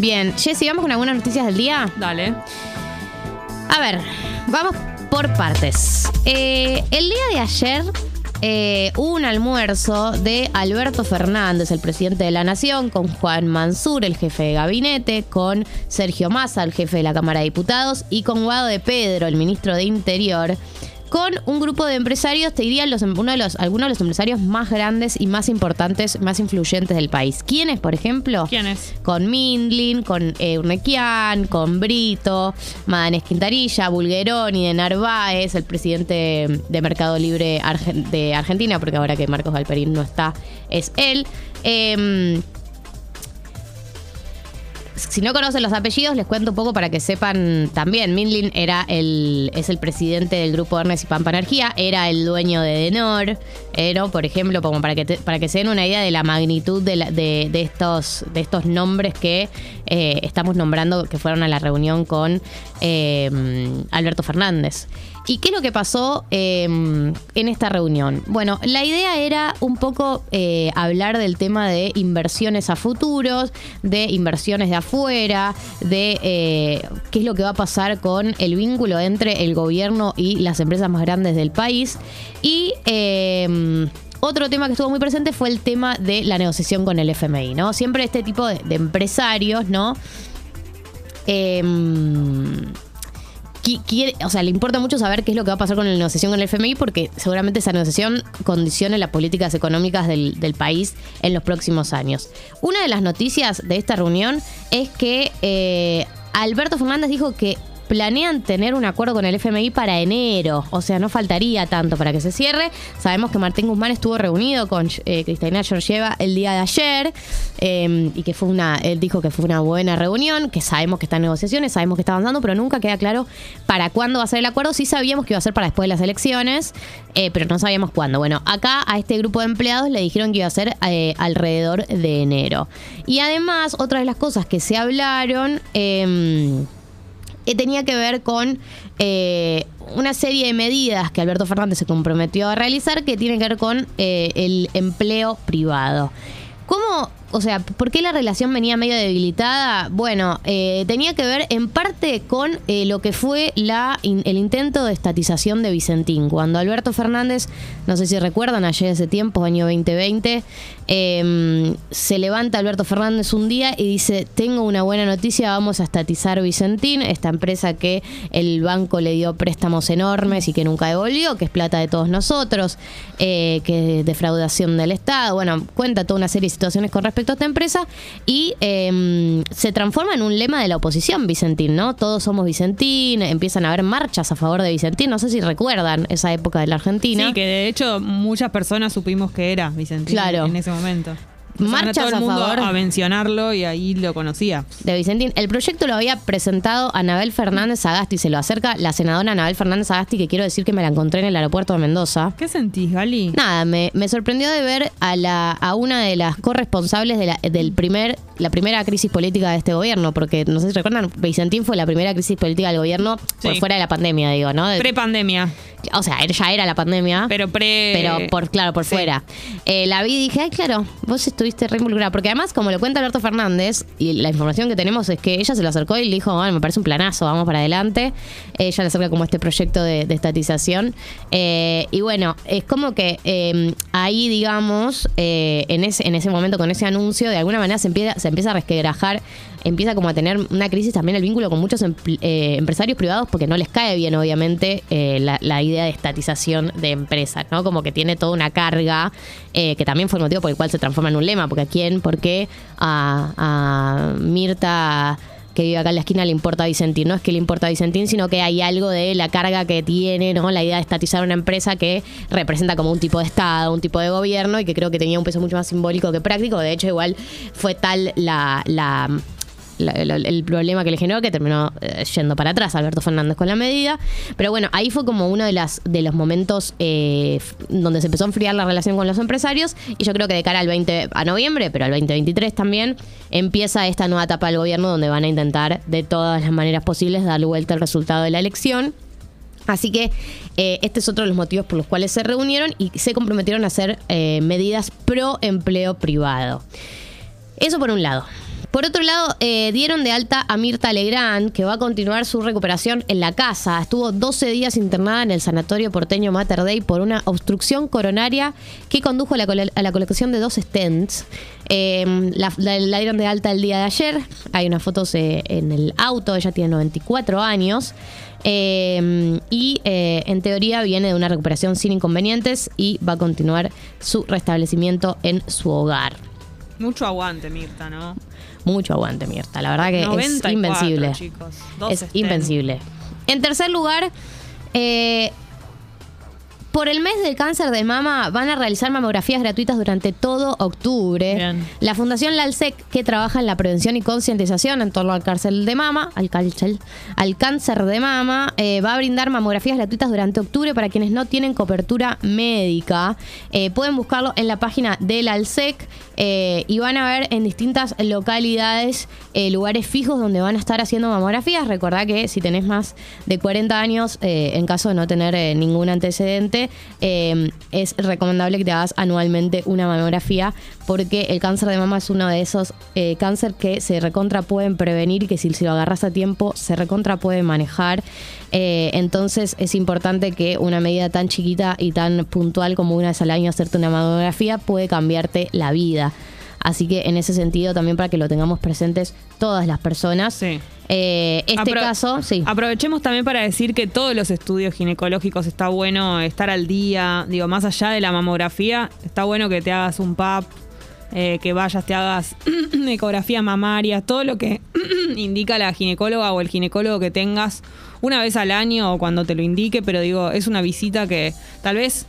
Bien, Jessy, ¿vamos con algunas noticias del día? Dale. A ver, vamos por partes. Eh, el día de ayer eh, hubo un almuerzo de Alberto Fernández, el presidente de la Nación, con Juan Mansur, el jefe de gabinete, con Sergio Massa, el jefe de la Cámara de Diputados, y con Guado de Pedro, el ministro de Interior con un grupo de empresarios, te diría los, uno de los, algunos de los empresarios más grandes y más importantes, más influyentes del país. ¿Quiénes, por ejemplo? ¿Quiénes? Con Mindlin, con eh, Urnequian, con Brito, Madanes Quintarilla, Bulgeroni de Narváez, el presidente de Mercado Libre de Argentina, porque ahora que Marcos Galperín no está, es él. Eh, si no conocen los apellidos, les cuento un poco para que sepan también. Mindlin era el, es el presidente del grupo Ernest y Pampa Energía, era el dueño de Denor, pero, por ejemplo, como para que, para que se den una idea de la magnitud de, de, estos, de estos nombres que eh, estamos nombrando que fueron a la reunión con eh, Alberto Fernández. ¿Y qué es lo que pasó em, en esta reunión? Bueno, la idea era un poco eh, hablar del tema de inversiones a futuros, de inversiones de afuera, de eh, qué es lo que va a pasar con el vínculo entre el gobierno y las empresas más grandes del país. Y em, otro tema que estuvo muy presente fue el tema de la negociación con el FMI, ¿no? Siempre este tipo de, de empresarios, ¿no? O sea, le importa mucho saber qué es lo que va a pasar con la negociación con el FMI porque seguramente esa negociación condicione las políticas económicas del, país en los próximos años. Una de las noticias de esta reunión es que eh, Alberto Fernández dijo que planean tener un acuerdo con el FMI para enero, o sea, no faltaría tanto para que se cierre. Sabemos que Martín Guzmán estuvo reunido con eh, Cristina Georgieva el día de ayer em, y que fue una, él dijo que fue una buena reunión, que sabemos que está en negociaciones, sabemos que está avanzando, pero nunca queda claro para cuándo va a ser el acuerdo. Sí sabíamos que iba a ser para después de las elecciones, eh, pero no sabíamos cuándo. Bueno, acá a este grupo de empleados le dijeron que iba a ser eh, alrededor de enero. Y además, otra de las cosas que se hablaron... Eh, tenía que ver con eh, una serie de medidas que Alberto Fernández se comprometió a realizar que tienen que ver con eh, el empleo privado. ¿Cómo o sea, ¿por qué la relación venía medio debilitada? Bueno, eh, tenía que ver en parte con eh, lo que fue la, el intento de estatización de Vicentín. Cuando Alberto Fernández, no sé si recuerdan, ayer ese tiempo, año 2020, em, se levanta Alberto Fernández un día y dice, tengo una buena noticia, vamos a estatizar Vicentín, esta empresa que el banco le dio préstamos enormes y que nunca devolvió, que es plata de todos nosotros, eh, que es defraudación del Estado. Bueno, cuenta toda una serie de situaciones con respecto esta empresa y em, se transforma en un lema de la oposición Vicentín, ¿no? Todos somos Vicentín, empiezan a haber marchas a favor de Vicentín, no sé si recuerdan esa época de la Argentina. Sí, que de hecho muchas personas supimos que era Vicentín en ese momento momento marchas todo el mundo a, mencionarlo y ahí lo conocía. De Vicentín. El proyecto lo había presentado Anabel Fernández Agasti. Se lo acerca la senadora Anabel Fernández Agasti, que quiero decir que me la encontré en el aeropuerto de Mendoza. ¿Qué sentís, Gali? Nada, me, sorprendió de ver a, la, a una de las corresponsables de la, del primer, la primera crisis política de este gobierno, porque no sé si recuerdan, Vicentín fue la primera crisis política del gobierno por fuera de la pandemia, digo, ¿no? Pre-pandemia. O sea, ya era la pandemia. Pero pre. Pero por, claro, por fuera. Eh, la vi y dije, ay, claro, vos estuviste re involucrada. Porque además, como lo cuenta Alberto Fernández, y la información que tenemos es que ella se lo acercó y le dijo, bueno, me parece un planazo, vamos para adelante. Ella le acerca como este proyecto de, estatización. Eh, y bueno, es como que em, ahí, digamos, eh, en, ese, en ese momento, con ese anuncio, de alguna manera se empieza, se empieza a resquebrajar empieza como a tener una crisis también el vínculo con muchos eh, empresarios privados porque no les cae bien, obviamente, eh, la, idea de estatización de empresas, ¿no? Como que tiene toda una carga eh, que también fue el motivo por el cual se transforma en un lema, porque a quién, por qué a, Mirta que vive acá en la esquina le importa a Vicentín. No es que le importa a Vicentín, sino que hay algo de la carga que tiene, ¿no? La idea de estatizar una empresa que representa como un tipo de Estado, un tipo de gobierno y que creo que tenía un peso mucho más simbólico que práctico. De hecho, igual fue tal la, la el problema que le generó que terminó eh, yendo para atrás Alberto Fernández con la medida. Pero bueno, ahí fue como uno de, las, de los momentos eh, donde se empezó a enfriar la relación con los empresarios y yo creo que de cara al 20 a noviembre, pero al 2023 también, empieza esta nueva etapa del gobierno donde van a intentar de todas las maneras posibles darle vuelta al resultado de la elección. Así que eh, este es otro de los motivos por los cuales se reunieron y se comprometieron a hacer medidas pro empleo privado. Eso por un lado. Por otro lado, eh, dieron de alta a Mirta Legrand, que va a continuar su recuperación en la casa. Estuvo 12 días internada en el sanatorio porteño Mater Dei por una obstrucción coronaria que condujo a la, colocación de dos stents. Em, la, dieron de alta el día de ayer. Hay unas fotos eh, en el auto. Ella tiene 94 años. Em, y eh, en teoría viene de una recuperación sin inconvenientes y va a continuar su restablecimiento en su hogar. Mucho aguante, Mirta, ¿no? Mucho aguante, Mirta. La verdad que es invencible. es invencible. En tercer lugar, eh, por el mes del cáncer de mama van a realizar mamografías gratuitas durante todo octubre. La Fundación LALSEC, que trabaja en la prevención y concientización en torno al cáncer de mama, al, cáncer, al cáncer de mama, eh, va a brindar mamografías gratuitas durante octubre para quienes no tienen cobertura médica. Eh, pueden buscarlo en la página del ALSEC eh, y van a ver en distintas localidades lugares fijos donde van a estar haciendo mamografías. Recordá que si tenés más de 40 años, en caso de no tener ningún antecedente, eh, es recomendable que te hagas anualmente una mamografía porque el cáncer de mama es uno de esos eh, cáncer que se recontra pueden prevenir y que si, lo agarras a tiempo se recontra puede manejar. Eh, entonces es importante que una medida tan chiquita y tan puntual como una vez al año hacerte una mamografía puede cambiarte la vida. Así que en ese sentido también para que lo tengamos presentes todas las personas. Sí. Eh, este caso, sí. Aprovechemos también para decir que todos los estudios ginecológicos está bueno estar al día. Digo, más allá de la mamografía, está bueno que te hagas un PAP, eh, que vayas, te hagas ecografía mamaria, todo lo que indica la ginecóloga o el ginecólogo que tengas una vez al año o cuando te lo indique, pero digo, es una visita que tal vez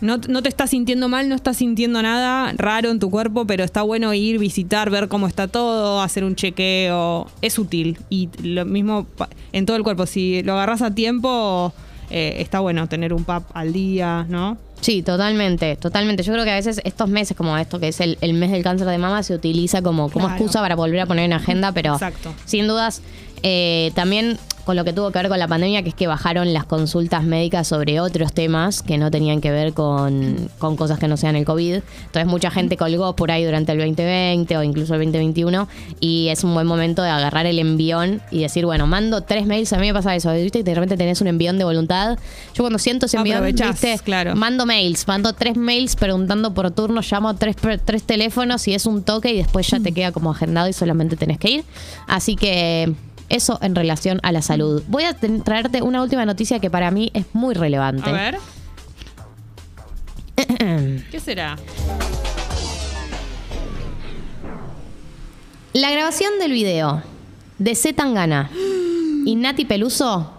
no, te estás sintiendo mal, no estás sintiendo nada raro en tu cuerpo, pero está bueno ir, visitar, ver cómo está todo, hacer un chequeo. Es útil. Y lo mismo en todo el cuerpo. Si lo agarras a tiempo, eh, está bueno tener un PAP al día, ¿no? Sí, totalmente, totalmente. Yo creo que a veces estos meses, como esto que es el, mes del cáncer de mama, se utiliza como, como excusa para volver a poner en agenda, pero sin dudas eh, también con lo que tuvo que ver con la pandemia, que es que bajaron las consultas médicas sobre otros temas que no tenían que ver con, cosas que no sean el COVID. Entonces mucha gente colgó por ahí durante el 2020 o incluso el 2021 y es un buen momento de agarrar el envión y decir, bueno, mando tres mails, a mí me pasa eso, ¿viste? Y de repente tenés un envión de voluntad. Yo cuando siento ese envión, ¿viste? Claro. Mando mails, mando tres mails preguntando por turno, llamo tres, tres teléfonos y es un toque y después ya te queda como agendado y solamente tenés que ir. Así que eso en relación a la salud. Voy a traerte una última noticia que para mí es muy relevante. A ver. ¿Qué será? La grabación del video de Tangana y Nati Peluso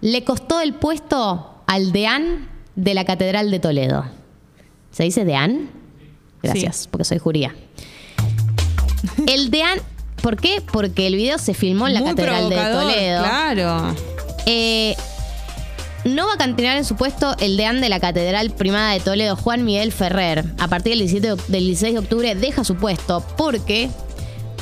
le costó el puesto al deán de la Catedral de Toledo. ¿Se dice deán? Gracias, porque soy juría. El deán ¿Por qué? Porque el video se filmó en la Catedral de Toledo. Claro. Eh, no va a continuar en su puesto el deán de la Catedral Primada de Toledo, Juan Miguel Ferrer. A partir del, 17, del 16 de octubre deja su puesto porque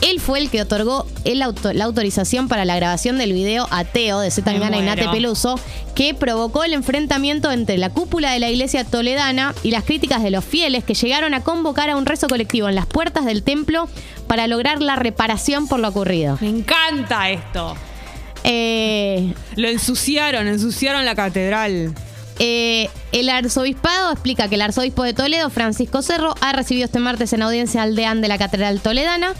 él fue el que otorgó la autorización para la grabación del video Ateo de Zetangana y Nate Peluso, que provocó el enfrentamiento entre la cúpula de la iglesia toledana y las críticas de los fieles que llegaron a convocar a un rezo colectivo en las puertas del templo para lograr la reparación por lo ocurrido. Me encanta esto. Eh, lo ensuciaron, ensuciaron la catedral. Eh, el arzobispado explica que el arzobispo de Toledo, Francisco Cerro, ha recibido este martes en audiencia al deán de la Catedral Toledana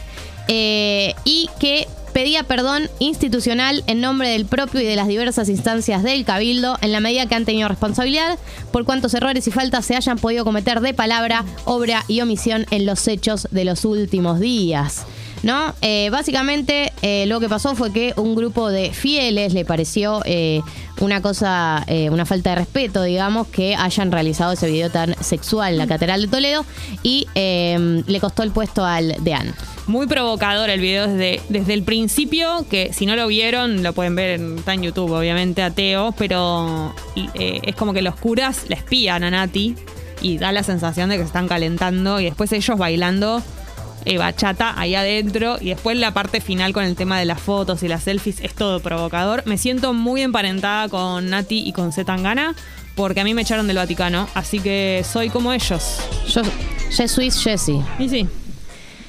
eh, y que pedía perdón institucional en nombre del propio y de las diversas instancias del Cabildo en la medida que han tenido responsabilidad por cuantos errores y faltas se hayan podido cometer de palabra, obra y omisión en los hechos de los últimos días. ¿No? Eh, básicamente eh, lo que pasó fue que un grupo de fieles le pareció una cosa, una falta de respeto, digamos, que hayan realizado ese video tan sexual en la Catedral de Toledo y le costó el puesto al deán. Muy provocador el video desde, desde el principio, que si no lo vieron, lo pueden ver en, está en YouTube, obviamente, ateo, pero eh, es como que los curas le espían a Nati y da la sensación de que se están calentando y después ellos bailando eh, bachata ahí adentro y después la parte final con el tema de las fotos y las selfies es todo provocador. Me siento muy emparentada con Nati y con Zetangana porque a mí me echaron del Vaticano, así que soy como ellos. Yo, Jesuit Jessie. Y sí.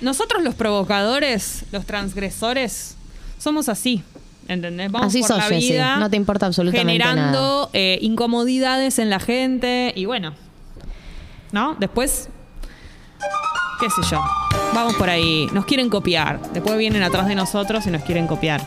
Nosotros los provocadores, los transgresores, somos así. ¿Entendés? Vamos Así por sos, la vida No te importa absolutamente generando eh, incomodidades en la gente y bueno, ¿no? Después, qué sé yo, vamos por ahí, nos quieren copiar, después vienen atrás de nosotros y nos quieren copiar.